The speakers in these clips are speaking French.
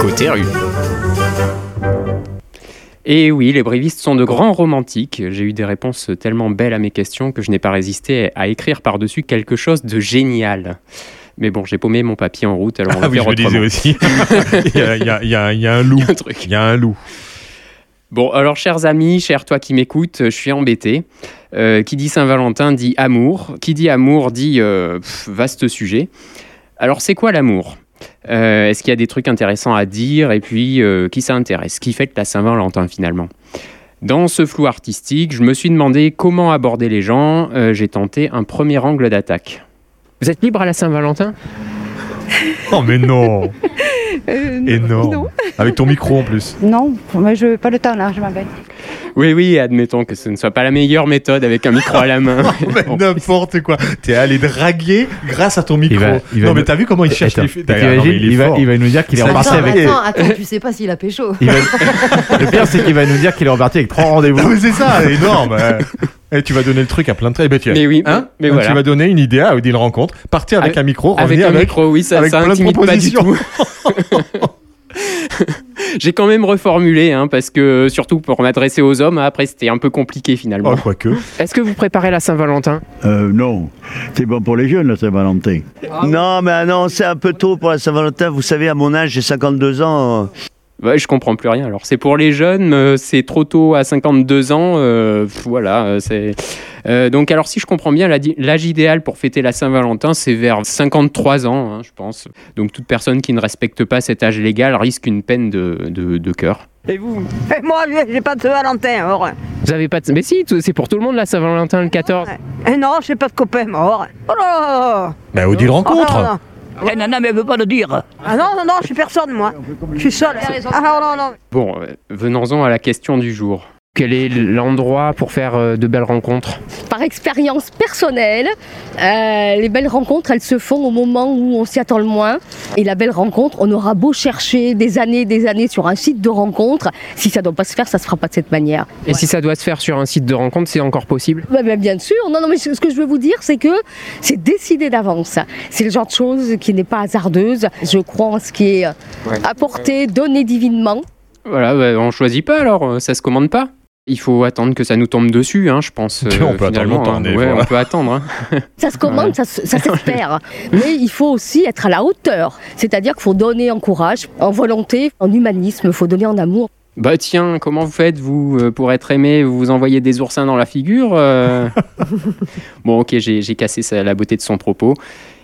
Côté rue. Et oui, les brévistes sont de grands romantiques. J'ai eu des réponses tellement belles à mes questions que je n'ai pas résisté à écrire par-dessus quelque chose de génial. Mais bon, j'ai paumé mon papier en route, alors on va Ah oui, faire je me disais aussi. il, y a, il y a- il y a- il y a un loup. Il y a un truc. Il y a un loup. Bon, alors chers amis, chers toi qui m'écoutes, je suis embêté. Euh, qui dit Saint-Valentin dit amour. Qui dit amour dit euh, pff, vaste sujet. Alors c'est quoi l'amour? Euh, Est-ce qu'il y a des trucs intéressants à dire? Et puis, euh, qui ça intéresse? Qui fête la Saint-Valentin finalement? Dans ce flou artistique, je me suis demandé comment aborder les gens. Euh, J'ai tenté un premier angle d'attaque. Vous êtes libre à la Saint-Valentin? Oh, mais non Euh, Énorme. non. Avec ton micro en plus. Non, mais je pas le temps là, je m'appelle. Oui, oui, admettons que ce ne soit pas la meilleure méthode avec un micro à la main. N'importe quoi. T'es allé draguer grâce à ton micro. va- il va non, mais t'as vu comment il cherche Attends, les Non, il, va, fort. il va nous dire qu'il est reparti avec. Attends, attends, tu sais pas s'il a pécho. va- Le pire, c'est qu'il va nous dire qu'il est reparti avec trois rendez-vous. C'est ça, énorme. Et tu vas donner le truc à plein de traits. Ben, tu, Mais oui, hein mais Tu vas donner une idée à Odile Rencontre. Partir avec Avec- un micro, Avec un micro, oui, ça, avec ça plein de intimide pas du propositions. tout. J'ai quand même reformulé, hein, parce que surtout pour m'adresser aux hommes, après c'était un peu compliqué finalement. Oh, quoique. Est-ce que vous préparez la Saint-Valentin? Euh, non, c'est bon pour les jeunes, la Saint-Valentin. Non, mais non, c'est un peu tôt pour la Saint-Valentin. Vous savez, à mon âge, j'ai 52 ans. euh, Ouais, je comprends plus rien. Alors c'est pour les jeunes, euh, c'est trop tôt à 52 ans, euh, voilà. c'est Euh, donc alors si je comprends bien, l'âge idéal pour fêter la Saint-Valentin, c'est vers 53 ans, hein, je pense. Donc toute personne qui ne respecte pas cet âge légal risque une peine de, de, de cœur. Et vous? Et moi, j'ai pas de Valentin, or. Vous avez pas de... Mais si, c'est pour tout le monde la Saint-Valentin le 14. Et non, j'ai pas de copain, mort. Oh là là Ben, Odile Oh, Rencontre. non, non. Eh, non, non, mais elle veut pas le dire. Ah non, non, non, je suis personne, moi. Je suis seul. Ah non, non, non. Bon, euh, venons-en à la question du jour. Quel est l'endroit pour faire euh, de belles rencontres? Par expérience personnelle, euh, les belles rencontres, elles se font au moment où on s'y attend le moins. Et la belle rencontre, on aura beau chercher des années, des années sur un site de rencontre, si ça ne doit pas se faire, ça se fera pas de cette manière. Et si ça doit se faire sur un site de rencontre, c'est encore possible? Bah, bah, bien sûr, non, non, mais ce que je veux vous dire, c'est que c'est décidé d'avance. C'est le genre de chose qui n'est pas hasardeuse. Je crois en ce qui est apporté, donné divinement. Voilà, bah, on choisit pas alors, euh, ça se commande pas. Il faut attendre que ça nous tombe dessus, hein, je pense. On peut attendre longtemps, hein. des Ouais, fois. on peut attendre. hein. Ça se commande, ça, se- ça s'espère. Mais il faut aussi être à la hauteur. C'est-à-dire qu'il faut donner en courage, en volonté, en humanisme, il faut donner en amour. Bah tiens, comment vous faites, vous, euh, pour être aimé Vous vous envoyez des oursins dans la figure euh Bon, ok, j'ai j'ai cassé ça- la beauté de son propos.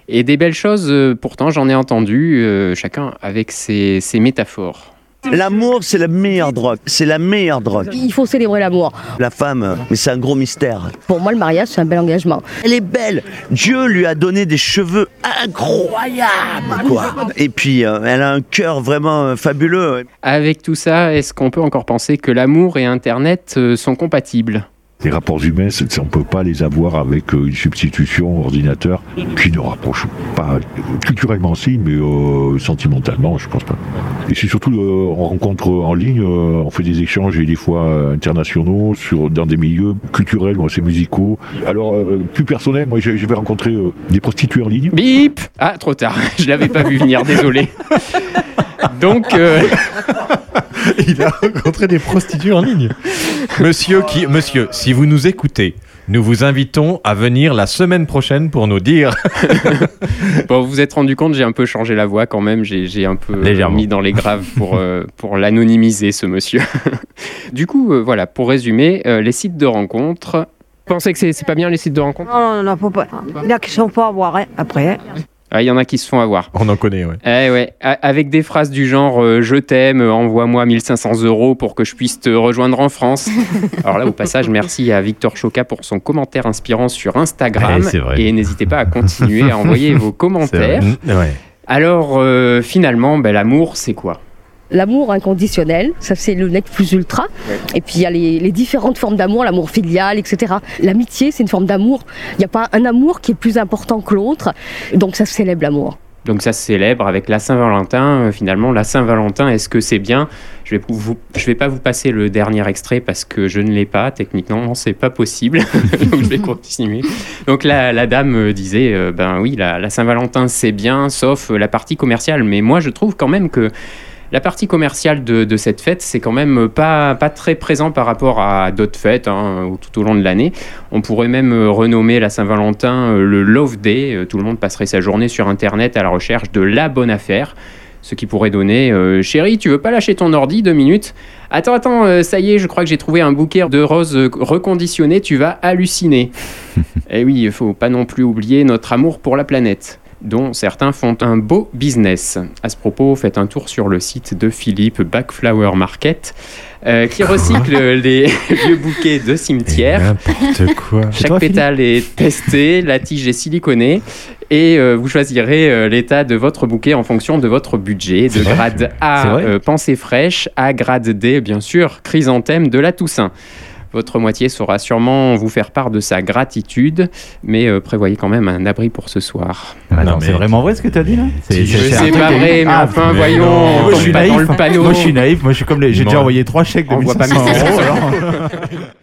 Et des belles choses, euh, pourtant, j'en ai entendu, euh, chacun avec ses, ses métaphores. L'amour, c'est la meilleure drogue. C'est la meilleure drogue. Il faut célébrer l'amour. La femme, mais c'est un gros mystère. Pour moi, le mariage, c'est un bel engagement. Elle est belle. Dieu lui a donné des cheveux incroyables, quoi. Et puis, euh, elle a un cœur vraiment euh, fabuleux. Avec tout ça, est-ce qu'on peut encore penser que l'amour et Internet euh, sont compatibles? Les rapports humains, on ne peut pas les avoir avec une substitution ordinateur qui ne rapproche pas culturellement si, mais euh, sentimentalement, je pense pas. Et c'est surtout euh, en rencontre en ligne, euh, on fait des échanges et des fois euh, internationaux sur dans des milieux culturels ou assez musicaux. Alors euh, plus personnel, moi j'ai- j'avais rencontré euh, des prostituées en ligne. Bip Ah, trop tard, je l'avais pas vu venir, désolé. Donc, euh, Il a rencontré des prostituées en ligne. Monsieur, qui, monsieur, si vous nous écoutez, nous vous invitons à venir la semaine prochaine pour nous dire. bon, vous vous êtes rendu compte, j'ai un peu changé la voix quand même, j'ai j'ai un peu euh, Légèrement. mis dans les graves pour, euh, pour l'anonymiser, ce monsieur. du coup, euh, voilà, pour résumer, euh, les sites de rencontres. Vous pensez que c'est c'est pas bien les sites de rencontres? Non, non, non, faut pas. Il y a qui sont pas à voir, hein, après. hein. Ah, Il y en a qui se font avoir. On en connaît, ouais. Eh ouais, avec des phrases du genre euh, je t'aime, euh, envoie-moi 1500 euros pour que je puisse te rejoindre en France. Alors là, au passage, merci à Victor Choca pour son commentaire inspirant sur Instagram. Ouais, c'est vrai. Et n'hésitez pas à continuer à envoyer vos commentaires. Ouais. Alors, euh, finalement, ben, l'amour, c'est quoi? L'amour inconditionnel, ça c'est le nec plus ultra. Et puis il y a les, les différentes formes d'amour, l'amour filial, etc. L'amitié, c'est une forme d'amour. Il n'y a pas un amour qui est plus important que l'autre. Donc ça célèbre l'amour. Donc ça se célèbre avec la Saint-Valentin. Euh, finalement, la Saint-Valentin, est-ce que c'est bien? Je vais vous, je vais pas vous passer le dernier extrait parce que je ne l'ai pas. Techniquement, c'est pas possible. Donc je vais continuer. Donc la, la dame euh, disait, euh, ben oui, la, la Saint-Valentin c'est bien, sauf la partie commerciale. Mais moi, je trouve quand même que la partie commerciale de, de cette fête, c'est quand même pas, pas très présent par rapport à d'autres fêtes hein, tout au long de l'année. On pourrait même euh, renommer la Saint-Valentin euh, le Love Day. Euh, Tout le monde passerait sa journée sur Internet à la recherche de la bonne affaire. Ce qui pourrait donner euh, Chérie, tu veux pas lâcher ton ordi deux minutes? Attends, attends, euh, ça y est, je crois que j'ai trouvé un bouquet de roses reconditionnées, tu vas halluciner. Eh oui, il faut pas non plus oublier notre amour pour la planète dont certains font un beau business. À ce propos, faites un tour sur le site de Philippe Backflower Market, euh, qui recycle les vieux bouquets de cimetière. N'importe quoi. Chaque pétale est testé, la tige est siliconée et euh, vous choisirez euh, l'état de votre bouquet en fonction de votre budget. De grade A, pensée fraîche, à grade D, bien sûr, chrysanthème de la Toussaint. Votre moitié saura sûrement vous faire part de sa gratitude, mais euh, prévoyez quand même un abri pour ce soir. Non, mais- c'est vraiment vrai ce que t'as dit là Je c'est pas vrai, mais Ah, enfin, mais voyons, non. Moi je suis pas dans naïf. le panneau. Moi je suis naïf. Moi je suis comme les... j'ai déjà Moi. envoyé trois chèques de On voit pas 1500 1500 euros.